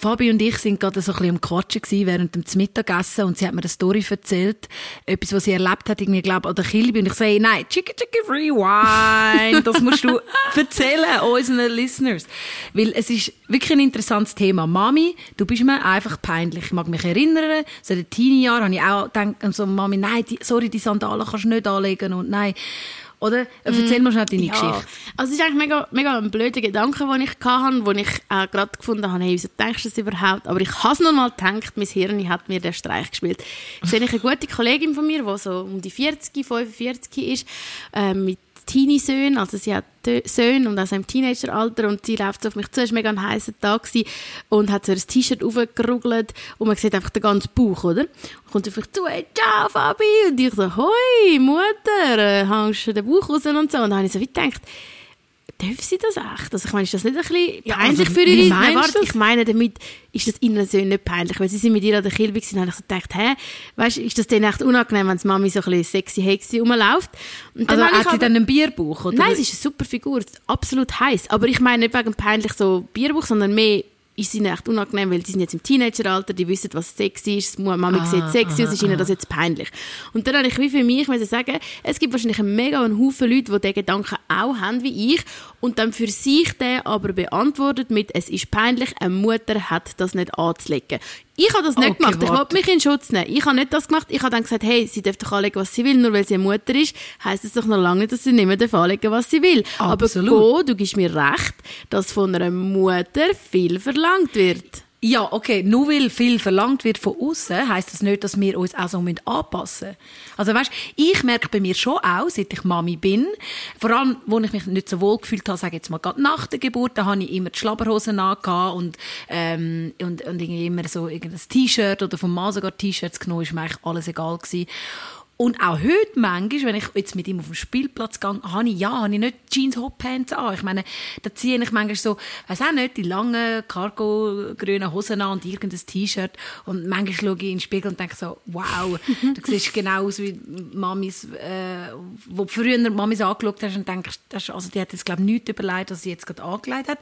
Fabi und ich sind gerade so ein bisschen am Quatschen gewesen, während dem Mittagessen und sie hat mir eine Story erzählt, etwas, was sie erlebt hat, irgendwie, glaube an der Kilby und ich sage, nein, Chicken Chicken Free Wine, das musst du erzählen unseren Listeners, weil es ist wirklich ein interessantes Thema. Mami, du bist mir einfach peinlich. Ich mag mich erinnern, so in den Teenie-Jahren habe ich auch gedacht, so, Mami, nein, die, sorry, die Sandalen kannst du nicht anlegen und nein, oder? Erzähl mal schnell deine ja. Geschichte. Also es ist eigentlich mega, mega ein blöder Gedanke, den ich hatte, wo ich äh, gerade gefunden habe, hey, wieso denkst du das überhaupt? Aber ich habe es noch mal gedacht, mein Hirn hat mir den Streich gespielt. Ich sehe eine gute Kollegin von mir, die so um die 40, 45 ist, äh, mit Teenie-Söhnen, also sie hat Söhne und also im Teenageralter und sie läuft auf mich zu, es war mega ein heißer Tag und hat so ein T-Shirt aufgerugelt und man sieht einfach den ganzen Bauch, oder? Und kommt auf mich zu, hey, ciao Fabi! Und ich so, hoi, Mutter, äh, hängst du den Bauch raus und so. Und dann habe ich so wie gedacht, Darf sie das echt? Also ich meine, ist das nicht ein bisschen ja, peinlich also, für ihre... Nein, warte, ich meine damit, ist das ihnen so nicht peinlich? Weil sie sind mit ihr an der Kilbe und habe ich so gedacht, hä, weißt, ist das denen echt unangenehm, wenn die Mami so ein bisschen sexy hexy rumläuft? Und dann also hat sie dann einen Bierbauch, oder? Nein, sie ist eine super Figur, absolut heiß. Aber ich meine nicht wegen peinlich so Bierbauch, sondern mehr ist ihnen echt unangenehm, weil die sind jetzt im Teenageralter, die wissen, was Sex ist, Mami ah, sieht sexy aus, ist ihnen das jetzt peinlich. Und dann habe ich wie für mich sagen, es gibt wahrscheinlich einen mega einen Haufen Leute, die diesen Gedanken auch haben wie ich und dann für sich den aber beantwortet mit, es ist peinlich, eine Mutter hat das nicht anzulegen. Ich habe das nicht okay, gemacht. Ich wollte mich in Schutz nehmen. Ich habe nicht das gemacht. Ich habe dann gesagt, hey, sie darf doch anlegen, was sie will. Nur weil sie eine Mutter ist, heisst es doch noch lange nicht, dass sie nicht mehr anlegen was sie will. Absolut. Aber go, du gibst mir recht, dass von einer Mutter viel verlangt wird. Ja, okay, nur weil viel verlangt wird von außen, heißt das nicht, dass wir uns auch so anpassen müssen. Also weißt, ich merke bei mir schon auch, seit ich Mami bin, vor allem, wo ich mich nicht so wohl gefühlt habe, sage jetzt mal gerade nach der Geburt, da habe ich immer die Schlabberhosen angehabt und ähm, und und irgendwie immer so irgendein T-Shirt oder vom Mann sogar T-Shirts genommen, ist mir eigentlich alles egal gewesen. Und auch heute manchmal, wenn ich jetzt mit ihm auf den Spielplatz gehe, habe ich, ja, habe ich nicht Jeans Hotpants an. Ich meine, da ziehe ich manchmal so, weiß auch nicht, die langen Cargo-grünen Hosen an und irgendein T-Shirt. Und manchmal schaue ich in den Spiegel und denke so, wow, du siehst genau aus wie Mamis, äh, wo du früher Mamis angeschaut hast und denkst, also die hat jetzt, glaube ich, nichts überlegt, was sie jetzt gerade angelegt hat.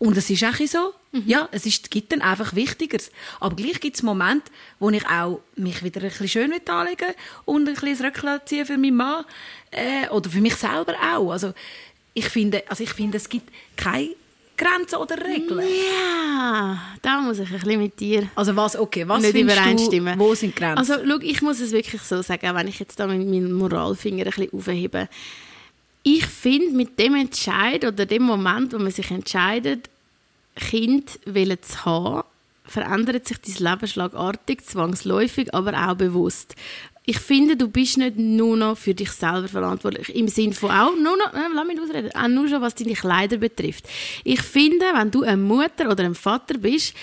Und es ist auch so, mhm. ja, es ist, gibt dann einfach Wichtigeres. Aber gleich gibt es Momente, wo ich auch mich wieder ein bisschen schön anlegen und ein bisschen Röckchen ziehen für meinen Mann äh, oder für mich selber auch. Also ich finde, also ich finde, es gibt keine Grenzen oder Regeln. Ja, da muss ich ein bisschen mit dir also was, okay, was nicht übereinstimmen. Du, wo sind Grenzen? Also schau, ich muss es wirklich so sagen, wenn ich jetzt da mit meinem Moralfinger ein bisschen aufhebe ich finde, mit dem Entscheid oder dem Moment, wo man sich entscheidet, Kind zu haben, verändert sich dein Leben schlagartig, zwangsläufig, aber auch bewusst. Ich finde, du bist nicht nur noch für dich selber verantwortlich. Im Sinne von auch, nur noch, äh, lass mich ausreden, auch nur schon, was deine Kleider betrifft. Ich finde, wenn du eine Mutter oder ein Vater bist,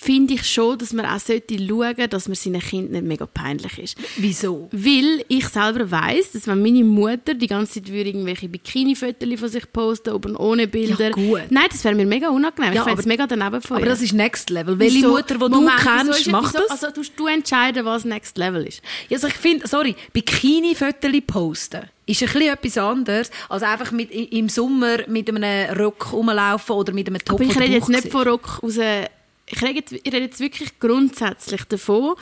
finde ich schon, dass man auch sollte schauen sollte, dass man seinen Kind nicht mega peinlich ist. Wieso? Weil ich selber weiß, dass wenn meine Mutter die ganze Zeit würde irgendwelche Bikini-Fotos von sich posten, oben ohne Bilder. Ja, gut. Nein, das wäre mir mega unangenehm. Ja, ich fände es mega daneben von Aber das ist Next Level. Welche so, Mutter, die du kennst, macht das? Also tust du entscheiden, was Next Level ist? Ja, also ich finde, sorry, Bikini-Fotos posten ist ein bisschen etwas anderes, als einfach mit, im Sommer mit einem Rock rumlaufen oder mit einem Top. Aber ich rede jetzt nicht von Rock aus ich rede, ich rede jetzt wirklich grundsätzlich davon,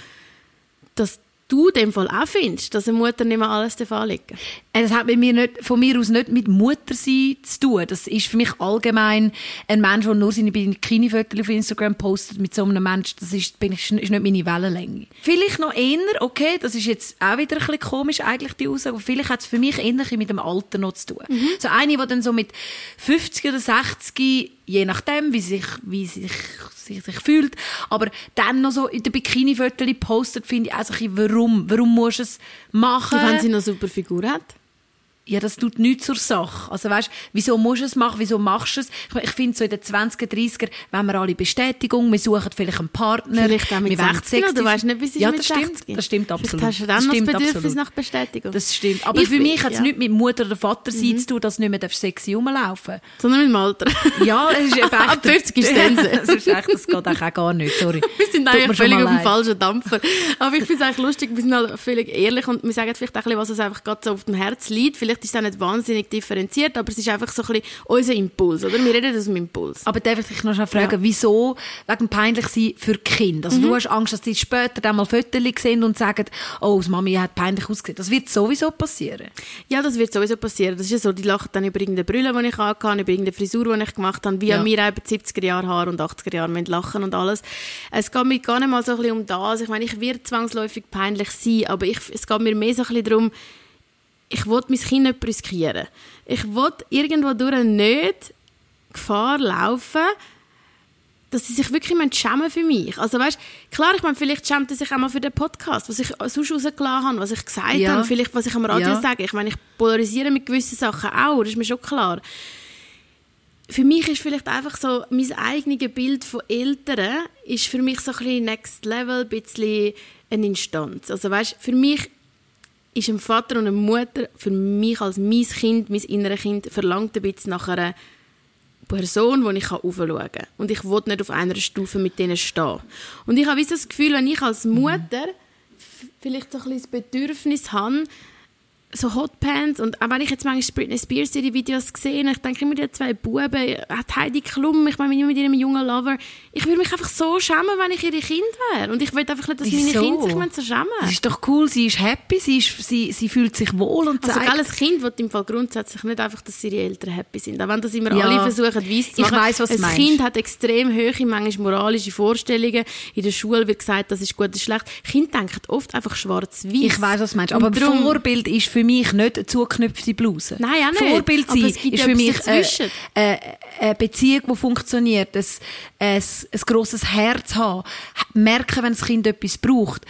dass du in dem Fall auch findest, dass eine Mutter nicht mehr alles anlegen darf? Das hat bei mir nicht, von mir aus nicht mit Muttersein zu tun. Das ist für mich allgemein ein Mensch, der nur seine Bikini-Fotos auf Instagram postet mit so einem Mensch, das ist, bin ich, ist nicht meine Wellenlänge. Vielleicht noch eher, okay, das ist jetzt auch wieder ein bisschen komisch eigentlich die Aussage, aber vielleicht hat es für mich eher mit dem Alter noch zu tun. Mhm. So eine, die dann so mit 50 oder 60 je nachdem, wie sich, wie sich, sich, sich fühlt. Aber dann noch so in der Bikini-Fotos postet, finde ich also warum? Warum musst du es machen? wenn sie noch eine super Figur hat. Ja, das tut nichts zur Sache. Also weißt, wieso musst du es machen, wieso machst du es? Ich, ich finde so in den 20er, 30er, wenn wir alle Bestätigung, wir suchen vielleicht einen Partner. Vielleicht auch mit wir wollen 60, Sexy- du weißt nicht, wie es ist ja, mit das stimmt, 60. Das stimmt Vielleicht absolut. hast du das dann noch das stimmt Bedürfnis absolut. nach Bestätigung. Das stimmt. Aber Ich für mich hat es ja. nichts mit Mutter oder Vater sein zu tun, dass du nicht mehr sexy rumlaufen Sondern mit dem Alter. Ja, es ist eben echt... Ab 50 ist Sense. das ist echt, das geht auch gar nicht, sorry. Wir sind Tut eigentlich völlig auf dem falschen Dampfer. Aber ich finde es eigentlich lustig, wir sind halt völlig ehrlich und wir sagen vielleicht auch ein bisschen, was uns einfach gerade so auf dem Herz liegt. Vielleicht ist es auch nicht wahnsinnig differenziert, aber es ist einfach so ein bisschen unser Impuls, oder? Wir reden aus dem Impuls. Aber darf ich dich noch fragen, wieso wegen peinlich sein für Kinder? Also Mhm. du hast Angst, dass die später dann mal Fotos sehen und sagen, oh, das Mami hat peinlich ausgesehen. Das wird sowieso passieren. Ja, das wird sowieso passieren. Das ist ja so, die lachen dann über irgendeine Brille, die ich angehabt habe, über irgendeine Frisur, die ich gemacht habe, wie Ja. mir eben 70er Jahre Haar und 80er Jahre müssen lachen und alles. Es geht mir gar nicht mal so ein bisschen um das. Ich meine, ich werde zwangsläufig peinlich sein, aber ich, es geht mir mehr so ein bisschen darum, ich will mein Kind nicht riskieren. Ich will irgendwo durch nicht Gefahr laufen, dass sie sich wirklich schämen für mich. Also weißt, klar, ich meine, vielleicht schämt er sich auch mal für den Podcast, was ich sonst rausgelassen habe, was ich gesagt Ja. habe, vielleicht was ich am Radio Ja. sage. Ich meine, ich polarisiere mit gewissen Sachen auch, das ist mir schon klar. Für mich ist vielleicht einfach so, mein eigenes Bild von Eltern ist für mich so ein bisschen next level, ein bisschen eine Instanz. Also weißt, für mich ist ein Vater und eine Mutter, für mich als mein Kind, mein inneres Kind, verlangt ein bisschen nach einer Person, die ich aufschauen kann. Und ich will nicht auf einer Stufe mit denen stehen. Und ich habe das Gefühl, wenn ich als Mutter f- vielleicht so ein bisschen das Bedürfnis habe, so Hotpants und auch wenn ich jetzt manchmal Britney Spears ihre Videos sehe, ich denke immer, die zwei Buben, hat Heidi Klum, ich meine mit ihrem jungen Lover, ich würde mich einfach so schämen, wenn ich ihre Kind wäre. Und ich will einfach nicht, dass meine Wieso? Kinder sich so schämen Das ist doch cool, sie ist happy, sie, ist, sie, sie fühlt sich wohl und Also, zeigt... gell, ein Kind will im Fall grundsätzlich nicht einfach, dass ihre Eltern happy sind. Auch wenn das immer Ja. alle versuchen, weiss zu Ich machen. weiss, was Ein meinst. Kind hat extrem hohe, manchmal moralische Vorstellungen. In der Schule wird gesagt, das ist gut, das ist schlecht. Kinder denken oft einfach schwarz-weiß. Ich weiß, was du meinst. Aber darum- Vorbild ist für mich nicht eine zugeknüpfte Bluse. Nein, auch nicht. Vorbild Aber sein ist für mich äh, dazwischen. äh, eine Beziehung, die funktioniert, ein, ein, ein grosses Herz haben, merken, wenn das Kind etwas braucht,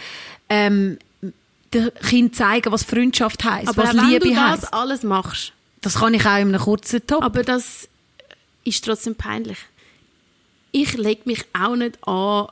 ähm, dem Kind zeigen, was Freundschaft heisst, Aber was auch wenn Liebe du das heisst. alles machst, Das kann ich auch in einem kurzen Top. aber das ist trotzdem peinlich. Ich lege mich auch nicht an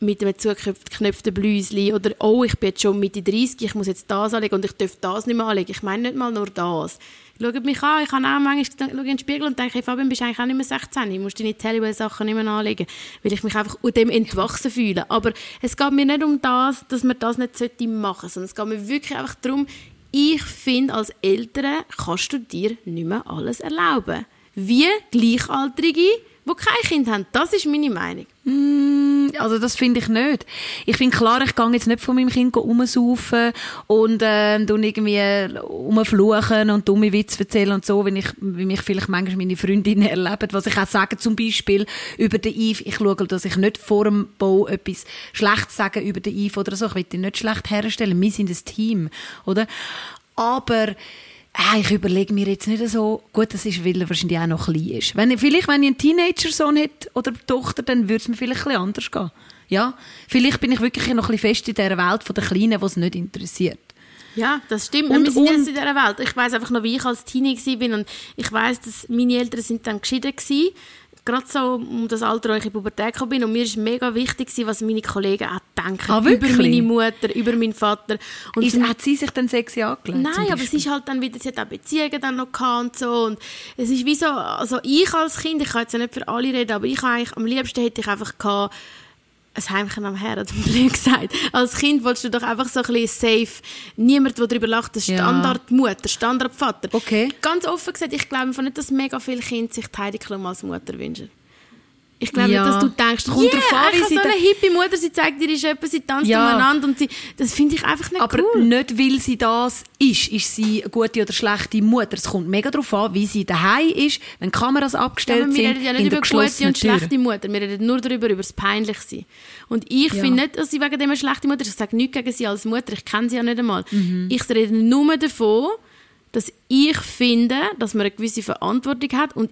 mit einem zugeknöpften Blüsli oder «Oh, ich bin jetzt schon Mitte 30, ich muss jetzt das anlegen und ich darf das nicht mehr anlegen». Ich meine nicht mal nur das. Schaut mich an, ich habe auch manchmal in den Spiegel und denke, hey, Fabian, bist eigentlich auch nicht mehr 16, ich muss deine Tellywell-Sachen nicht mehr anlegen, weil ich mich einfach dem entwachsen fühle. Aber es geht mir nicht um das, dass man das nicht machen sollte, sondern es geht mir wirklich einfach darum, ich finde, als Eltern kannst du dir nicht mehr alles erlauben. Wie Gleichaltrige, die kein Kind haben. Das ist meine Meinung. Also das finde ich nicht. Ich finde klar, ich gehe jetzt nicht von meinem Kind rumsaufen und äh, tun irgendwie rumfluchen und dumme Witze erzählen und so, wenn ich, wie mich vielleicht manchmal meine Freundinnen erleben. Was ich auch sage, zum Beispiel über den Eve. Ich schaue, dass ich nicht vor dem Bau etwas Schlechtes sage über den Eve oder so. Ich will ihn nicht schlecht herstellen. Wir sind ein Team, oder? Aber Ah, ich überlege mir jetzt nicht so, gut, das ist, weil er wahrscheinlich auch noch klein ist. Wenn, vielleicht, wenn ich einen Teenager-Sohn hätte oder Tochter, dann würde es mir vielleicht ein bisschen anders gehen. Ja, vielleicht bin ich wirklich noch ein bisschen fest in dieser Welt von der Kleinen, die es nicht interessiert. Ja, das stimmt. Und- wir sind jetzt in dieser Welt. Ich weiß einfach noch, wie ich als Teenie war und ich weiß, dass meine Eltern sind dann geschieden waren. Gerade so um das Alter, als ich in die Pubertät gekommen bin. Und mir war mega wichtig, was meine Kollegen auch denken. Ah, über meine Mutter, über meinen Vater. Und Ist, hat sie sich dann sexy angelegt? Nein, aber es Beispiel? ist halt dann wieder, sie hat auch Beziehungen dann noch gehabt und so und es ist wie so, also ich als Kind, ich kann jetzt ja nicht für alle reden, aber ich eigentlich, am liebsten hätte ich einfach gehabt, ein Heimchen am Herd, hat man gesagt. Als Kind wolltest du doch einfach so ein bisschen safe, niemand, der darüber lacht, der. Standardmutter, Standardvater. Okay. Ganz offen gesagt, ich glaube nicht, dass mega viele Kinder sich Heidi Klum als Mutter wünschen. Ich glaube Ja. nicht, dass du denkst, Kommt yeah, drauf an, wie sie so eine hippie Mutter, sie zeigt dir Schöpfen, sie tanzt Ja. umeinander und sie, das finde ich einfach nicht Aber cool. nicht, weil sie das ist, ist sie eine gute oder schlechte Mutter. Es kommt mega darauf an, wie sie daheim ist, wenn Kameras Ja, abgestellt aber wir sind, reden ja nicht über gute und schlechte Mutter. Wir reden nur darüber, über das Peinlichsein. Und ich Ja. finde nicht, dass sie wegen dem eine schlechte Mutter ist. Ich sage nichts gegen sie als Mutter. Ich kenne sie ja nicht einmal. Mhm. Ich rede nur davon, dass ich finde, dass man eine gewisse Verantwortung hat und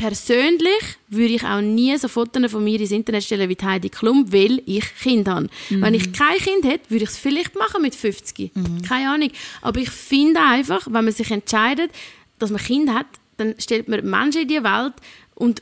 persönlich würde ich auch nie so Fotos von mir ins Internet stellen wie Heidi Klum, weil ich Kind habe. Mhm. Wenn ich kein Kind hätte, würde ich es vielleicht machen mit 50. Mhm. Keine Ahnung. Aber ich finde einfach, wenn man sich entscheidet, dass man Kind hat, dann stellt man Menschen in die Welt und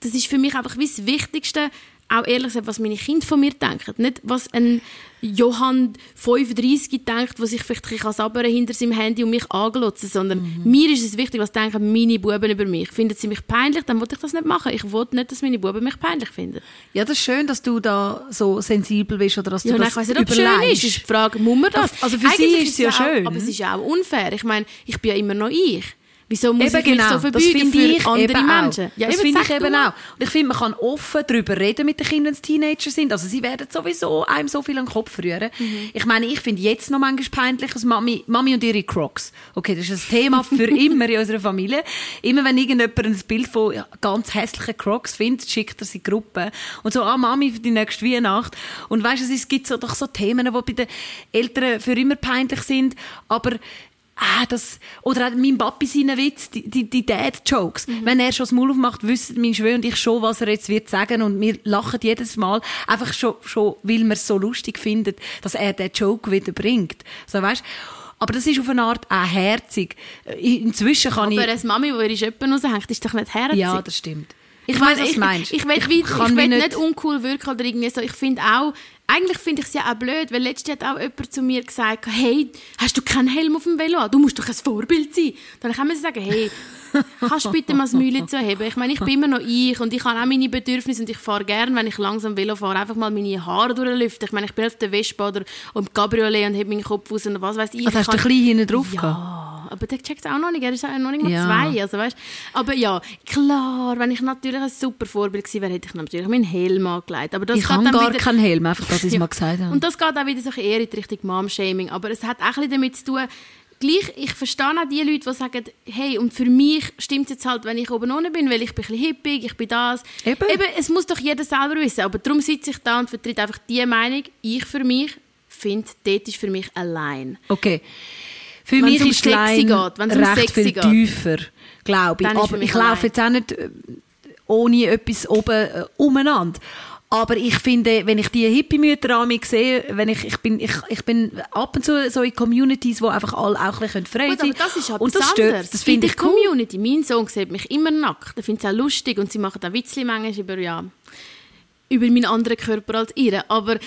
das ist für mich einfach wie das Wichtigste, auch ehrlich gesagt, was meine Kinder von mir denken. Nicht, was ein Johann 35 denkt, der sich vielleicht ein bisschen hinter seinem Handy und mich anglotzen sondern mhm. mir ist es wichtig, was denken meine Buben über mich. Finden sie mich peinlich, dann wollte ich das nicht machen. Ich wollte nicht, dass meine Buben mich peinlich finden. Ja, das ist schön, dass du da so sensibel bist oder dass ja, du das ich weiss nicht, ob es schön ist. ist die Frage, muss man das? Also für Eigentlich sie ist es ja schön. Auch, aber es ist ja auch unfair. Ich meine, ich bin ja immer noch ich. Wieso muss eben ich genau, so verbeugen für ich andere Menschen? Ja, das finde ich eben auch. Und ich finde, man kann offen darüber reden mit den Kindern, wenn sie Teenager sind. Also sie werden sowieso einem so viel an den Kopf rühren. Mhm. Ich meine, ich finde jetzt noch manchmal peinlich, als Mami, Mami und ihre Crocs. Okay, das ist ein Thema für immer in unserer Familie. Immer wenn irgendjemand ein Bild von ganz hässlichen Crocs findet, schickt er sie in die Gruppe. Und so, ah, Mami für die nächste Weihnacht. Und weißt du, es gibt so, doch so Themen, die bei den Eltern für immer peinlich sind. Aber ah, das, oder auch mein Papi seinen Witz, die, die, die Dad-Jokes. Mhm. Wenn er schon das Maul aufmacht, wissen mein Schwör und ich schon, was er jetzt wird sagen und wir lachen jedes Mal, einfach schon, schon weil wir es so lustig finden, dass er den Joke wieder bringt. So, weißt? Aber das ist auf eine Art auch herzig. Inzwischen kann Aber ich... Aber eine Mami, die ihre Schöppen raushängt, ist doch nicht herzig. Ja, das stimmt. Ich, weiß, was du meinst. Ich, ich, ich, ich, ich will nicht uncool wirken oder irgendwie so. Ich finde auch, eigentlich finde ich es ja auch blöd, weil letztens hat auch jemand zu mir gesagt, hey, hast du keinen Helm auf dem Velo? Du musst doch ein Vorbild sein. Dann kann man sagen, hey, kannst du bitte mal das Mühle zu heben? Ich meine, ich bin immer noch ich und ich habe auch meine Bedürfnisse und ich fahre gerne, wenn ich langsam Velo fahre, einfach mal meine Haare durchlüften. Ich meine, ich bin auf der Vespa oder im Cabriolet und habe meinen Kopf aus und was weiß ich. Also hast du ein bisschen hinten drauf ja. Gehabt? Aber der checkt es auch noch nicht. Er ist auch noch nicht mal ja. zwei. Also, weißt, aber ja, klar, wenn ich natürlich ein super Vorbild gewesen wäre, hätte ich natürlich meinen Helm angelegt. Aber das ich habe gar wieder, keinen Helm, einfach, dass ich es ja. mal gesagt habe. Und das geht auch wieder so eher in die Richtung Mom-Shaming. Aber es hat auch ein bisschen damit zu tun, gleich, ich verstehe auch die Leute, die sagen, hey, und für mich stimmt es jetzt halt, wenn ich oben ohne bin, weil ich bin ein bisschen hippig, ich bin das. Eben. Eben, es muss doch jeder selber wissen. Aber darum sitze ich da und vertrete einfach die Meinung, ich für mich finde, dort ist für mich allein. Okay. Für mich ist Line geht, recht viel geht. tiefer, glaube ich. Aber ich laufe jetzt auch nicht äh, ohne etwas oben äh, umeinander. Aber ich finde, wenn ich die Hippie-Mütter an mir sehe, wenn ich, ich, bin, ich, ich bin ab und zu so in Communities, wo einfach alle auch ein frei sein können. das ist aber und das stört, das finde ich cool. Community. Mein Sohn sieht mich immer nackt. Er findet es auch lustig und sie machen auch Witzli manchmal über, ja, über meinen anderen Körper als ihre. Aber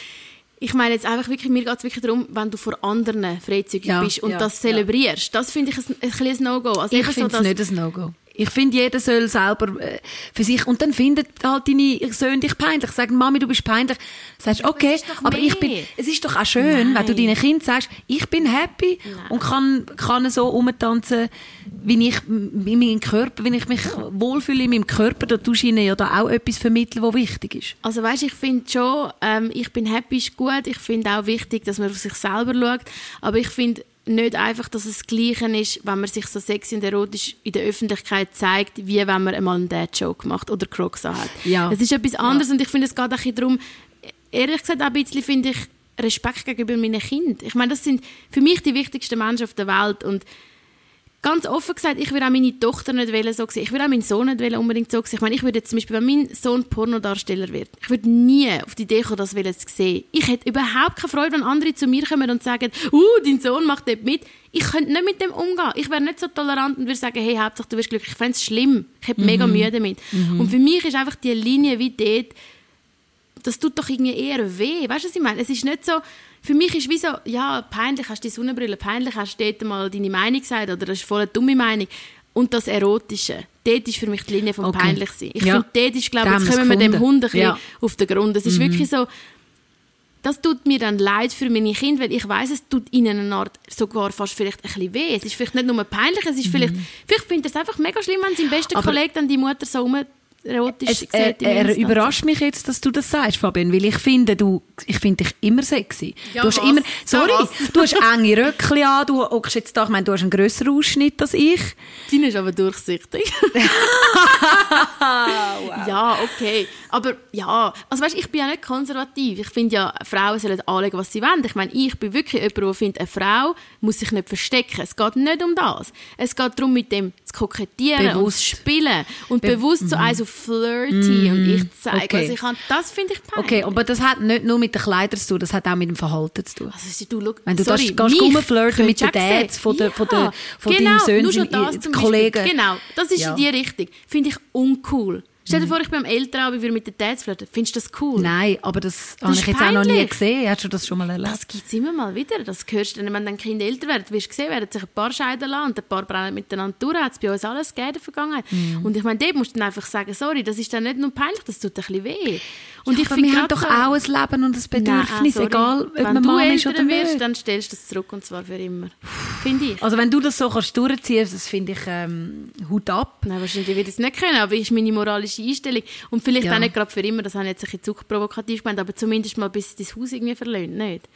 ich meine jetzt einfach wirklich, mir geht es wirklich darum, wenn du vor anderen freizügig ja, bist und ja, das zelebrierst. Ja. Das finde ich ein, ein, ein No-Go. Also ich finde es so, nicht ein No-Go. Ich finde, jeder soll selber äh, für sich, und dann findet halt deine Söhne dich peinlich. Sagen, Mami, du bist peinlich. Sagst, okay, aber ich bin, es ist doch auch schön, Nein. wenn du deinen Kind sagst, ich bin happy Nein. und kann, kann so umtanzen, wie ich, in meinem Körper, wenn ich mich wohlfühle in meinem Körper, da tust du ihnen ja da auch etwas vermitteln, was wichtig ist. Also weißt, ich finde schon, ähm, ich bin happy ist gut. Ich finde auch wichtig, dass man auf sich selber schaut. Aber ich finde, nicht einfach, dass es das Gleiche ist, wenn man sich so sexy und erotisch in der Öffentlichkeit zeigt, wie wenn man einmal einen Dad-Joke macht oder Crocs hat. Ja. Es ist etwas anderes ja. und ich finde, es geht auch darum, ehrlich gesagt, auch ein bisschen finde ich Respekt gegenüber meinen Kindern. Ich meine, das sind für mich die wichtigsten Menschen auf der Welt und ganz offen gesagt, ich würde auch meine Tochter nicht so sehen. Ich würde auch meinen Sohn nicht unbedingt so sehen. Ich meine, ich würde jetzt zum Beispiel, wenn mein Sohn Pornodarsteller wird, ich würde nie auf die Idee kommen, das zu sehen. Ich hätte überhaupt keine Freude, wenn andere zu mir kommen und sagen, uh, dein Sohn macht dort mit. Ich könnte nicht mit dem umgehen. Ich wäre nicht so tolerant und würde sagen, hey, Hauptsache du wirst glücklich. Ich fände es schlimm. Ich hätte mhm. mega Mühe damit. Mhm. Und für mich ist einfach die Linie wie dort, das tut doch irgendwie eher weh. Weißt du, was ich meine? Es ist nicht so, für mich ist wie so, ja, peinlich hast du die Sonnenbrille, peinlich hast du dort mal deine Meinung gesagt oder das ist voll eine dumme Meinung. Und das Erotische, dort ist für mich die Linie vom okay. Peinlichsein. Ich ja. finde, dort ist, glaube ich, jetzt kommen wir dem Hund ein ja. auf den Grund. Es ist mhm. wirklich so, das tut mir dann leid für meine Kinder, weil ich weiß, es tut ihnen eine Art sogar fast vielleicht ein bisschen weh. Es ist vielleicht nicht nur peinlich, es ist mhm. vielleicht, vielleicht findet es einfach mega schlimm, wenn sein bester Kollege dann die Mutter so um erotisch es, äh, Er überrascht mich jetzt, dass du das sagst, Fabian, weil ich finde, du, ich finde dich immer sexy. Ja, du hast was? immer, sorry, ja, du hast enge Röckchen an, du hockst jetzt da, ich meine, du hast einen grösseren Ausschnitt als ich. Deine ist aber durchsichtig. wow. Ja, okay. Aber ja, also weißt, ich bin ja nicht konservativ. Ich finde ja, Frauen sollen anlegen, was sie wollen. Ich meine, ich bin wirklich jemand, der findet, eine Frau muss sich nicht verstecken. Es geht nicht um das. Es geht darum, mit dem zu kokettieren Bewusst. und zu spielen und bewusst so auf flirty und ich zeige, Okay. was ich kann. Das finde ich peinlich. Okay, aber das hat nicht nur mit den Kleidern zu tun, das hat auch mit dem Verhalten zu tun. Also, du, schau, Wenn du sorry, das- gehst rumflirten mit den Dads von der- sehen. von der- von genau, deinen Söhnen, Kollegen. Genau, das ist Ja. in die Richtung. Finde ich uncool. Stell Mhm. dir vor, ich bin am Elternabend, würde mit den Dads flirten. Findest du das cool? Nein, aber das, habe ist ich jetzt auch noch nie peinlich. gesehen. Hast du das schon mal erlebt? Das gibt es immer mal wieder. Das hörst du wenn dann Kinder älter werden. Du wirst sehen, werden sich ein paar scheiden lassen und ein paar brennen miteinander durch. Hat es bei uns alles gegeben in der Vergangenheit. Mhm. Und ich meine, dort musst du dann einfach sagen, sorry, das ist dann nicht nur peinlich, das tut ein bisschen weh. Und ich aber finde wir haben doch auch ein Leben und ein Bedürfnis, Nein, egal ob Wenn man du Mann ist älter oder wirst, nicht. dann stellst du das zurück und zwar für immer. Finde ich. Also wenn du das so kannst durchziehen, das finde ich ähm, Hut ab. Nein, wahrscheinlich ich es nicht können, aber ist meine moralische Einstellung. Und vielleicht Ja. auch nicht gerade für immer, das habe ich jetzt ein bisschen zu provokativ gemeint, aber zumindest mal bis dein Haus irgendwie verlöhnt, nicht?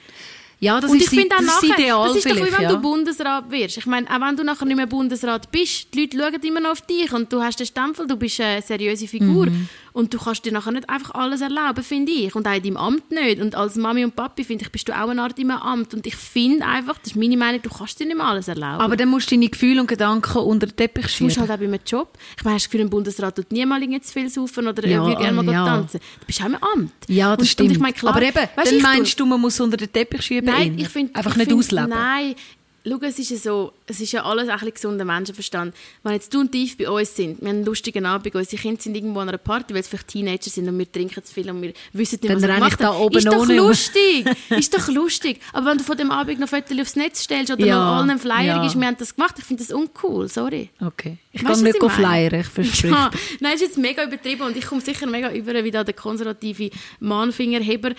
Ja, das und ist, ich finde auch das, nachher, ideal das ist doch wie wenn ja. du Bundesrat wirst. Ich meine, auch wenn du nachher nicht mehr Bundesrat bist, die Leute schauen immer noch auf dich und du hast den Stempel, du bist eine seriöse Figur Mhm. Und du kannst dir nachher nicht einfach alles erlauben, finde ich. Und auch in deinem Amt nicht. Und als Mami und Papi, finde ich, bist du auch eine Art in einem Amt. Und ich finde einfach, das ist meine Meinung, du kannst dir nicht mehr alles erlauben. Aber dann musst du deine Gefühle und Gedanken unter den Teppich Du musst schieben. halt auch bei einem Job. Ich meine, hast du das Gefühl, ein Bundesrat tut niemals irgendwie zu viel saufen oder Ja, ja, will gerne mal ja. tanzen. Du bist auch im Amt. ja, das und, stimmt. Und ich meine, klar, Aber eben, weisst dann ich meinst du, man muss unter den Teppich schieben? Nein, innen? ich finde... Einfach ich nicht find, ausleben? Nein. Schau, es ist ja so, es ist ja alles ein bisschen gesunder Menschenverstand. Wenn jetzt du und Yves bei uns sind, wir haben einen lustigen Abend, unsere Kinder sind irgendwo an einer Party, weil sie vielleicht Teenager sind und wir trinken zu viel und wir wissen nicht, Dann was wir ich machen. da oben ist doch lustig, ist doch lustig. Aber wenn du von dem Abend noch Fotos aufs Netz stellst oder Ja, noch allen einen Flyer ja. gibst, wir haben das gemacht, ich finde das uncool, sorry. Okay. Ich Weißt kann nicht ich flyern, ich verspreche. Ja, nein, ist jetzt mega übertrieben und ich komme sicher mega über wie da der konservative Mannfingerheber.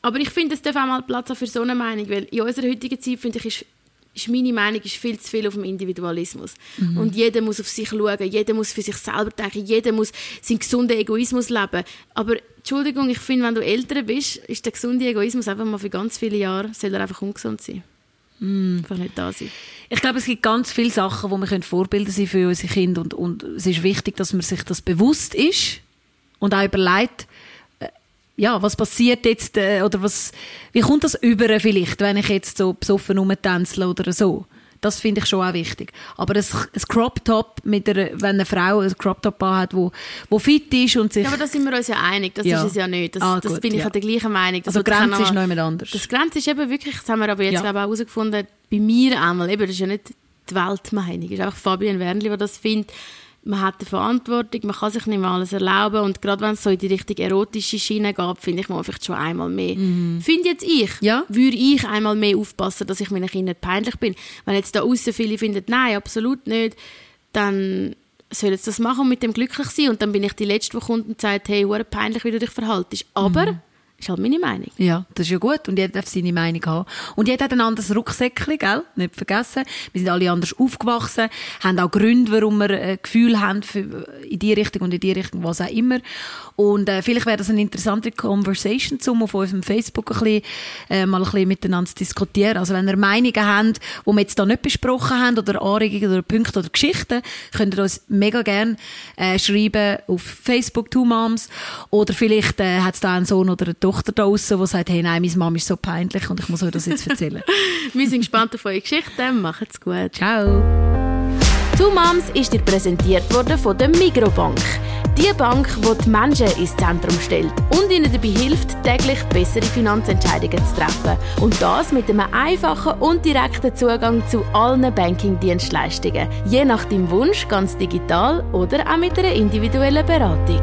Aber ich finde, es darf auch mal Platz haben für so eine Meinung, weil in unserer heutigen Zeit, finde ich, ist, ist meine Meinung ist viel zu viel auf dem Individualismus. Mhm. Und jeder muss auf sich schauen, jeder muss für sich selber denken, jeder muss seinen gesunden Egoismus leben. Aber Entschuldigung, ich finde, wenn du älter bist, ist der gesunde Egoismus einfach mal für ganz viele Jahre, soll er einfach ungesund sein. Mhm. Einfach nicht da sein. Ich glaube, es gibt ganz viele Sachen, wo wir Vorbilder sein für unsere Kinder und, und es ist wichtig, dass man sich das bewusst ist und auch überlegt, ja, was passiert jetzt äh, oder was, wie kommt das über vielleicht, wenn ich jetzt so besoffen rumtänzle oder so. Das finde ich schon auch wichtig. Aber ein, ein Crop Top mit einer, wenn eine Frau ein Crop Top hat, wo, wo fit ist und sich Ja, aber da sind wir uns ja einig, das Ja. ist es ja nicht. Das, Ah, das gut, bin ich ja. an der gleichen Meinung. Das also ich auch Grenze ist noch jemand anders. Das Grenze ist eben wirklich, das haben wir aber jetzt Ja. glaube ich, auch herausgefunden, bei mir einmal, eben, das ist ja nicht die Weltmeinung, es ist einfach Fabian Wernli, der das findet, man hat eine Verantwortung, man kann sich nicht mehr alles erlauben und gerade wenn es so in die richtige erotische Schiene geht, finde ich, man vielleicht schon einmal mehr. Finde jetzt ich, Mhm. Ja. würde ich einmal mehr aufpassen, dass ich meinen Kindern nicht peinlich bin. Wenn jetzt da außen viele finden, nein, absolut nicht, dann sollen sie das machen und mit dem glücklich sein und dann bin ich die Letzte, die kommt und sagt, hey, hure peinlich, wie du dich verhaltest. Aber, Mhm. Ist halt meine Meinung. Ja, das ist ja gut. Und jeder darf seine Meinung haben. Und jeder hat ein anderes Rucksäckchen, gell? Nicht vergessen. Wir sind alle anders aufgewachsen, haben auch Gründe, warum wir ein Gefühl haben für, in die Richtung und in die Richtung, was auch immer. Und äh, vielleicht wäre das eine interessante Conversation, um auf unserem Facebook ein bisschen, äh, mal ein bisschen miteinander zu diskutieren. Also wenn ihr Meinungen habt, die wir jetzt da nicht besprochen haben, oder Anregungen oder Punkte oder Geschichten, könnt ihr uns mega gerne äh, schreiben auf Facebook, Two Moms. Oder vielleicht äh, hat es da einen Sohn oder eine Tochter da draussen, die sagt, hey, nein, meine Mama ist so peinlich und ich muss euch das jetzt erzählen. Wir sind gespannt auf eure Geschichte. Macht's gut. Ciao! Two Moms ist dir präsentiert worden von der Migrobank. Die Bank, die die Menschen ins Zentrum stellt und ihnen dabei hilft, täglich bessere Finanzentscheidungen zu treffen. Und das mit einem einfachen und direkten Zugang zu allen Banking-Dienstleistungen. Je nach deinem Wunsch ganz digital oder auch mit einer individuellen Beratung.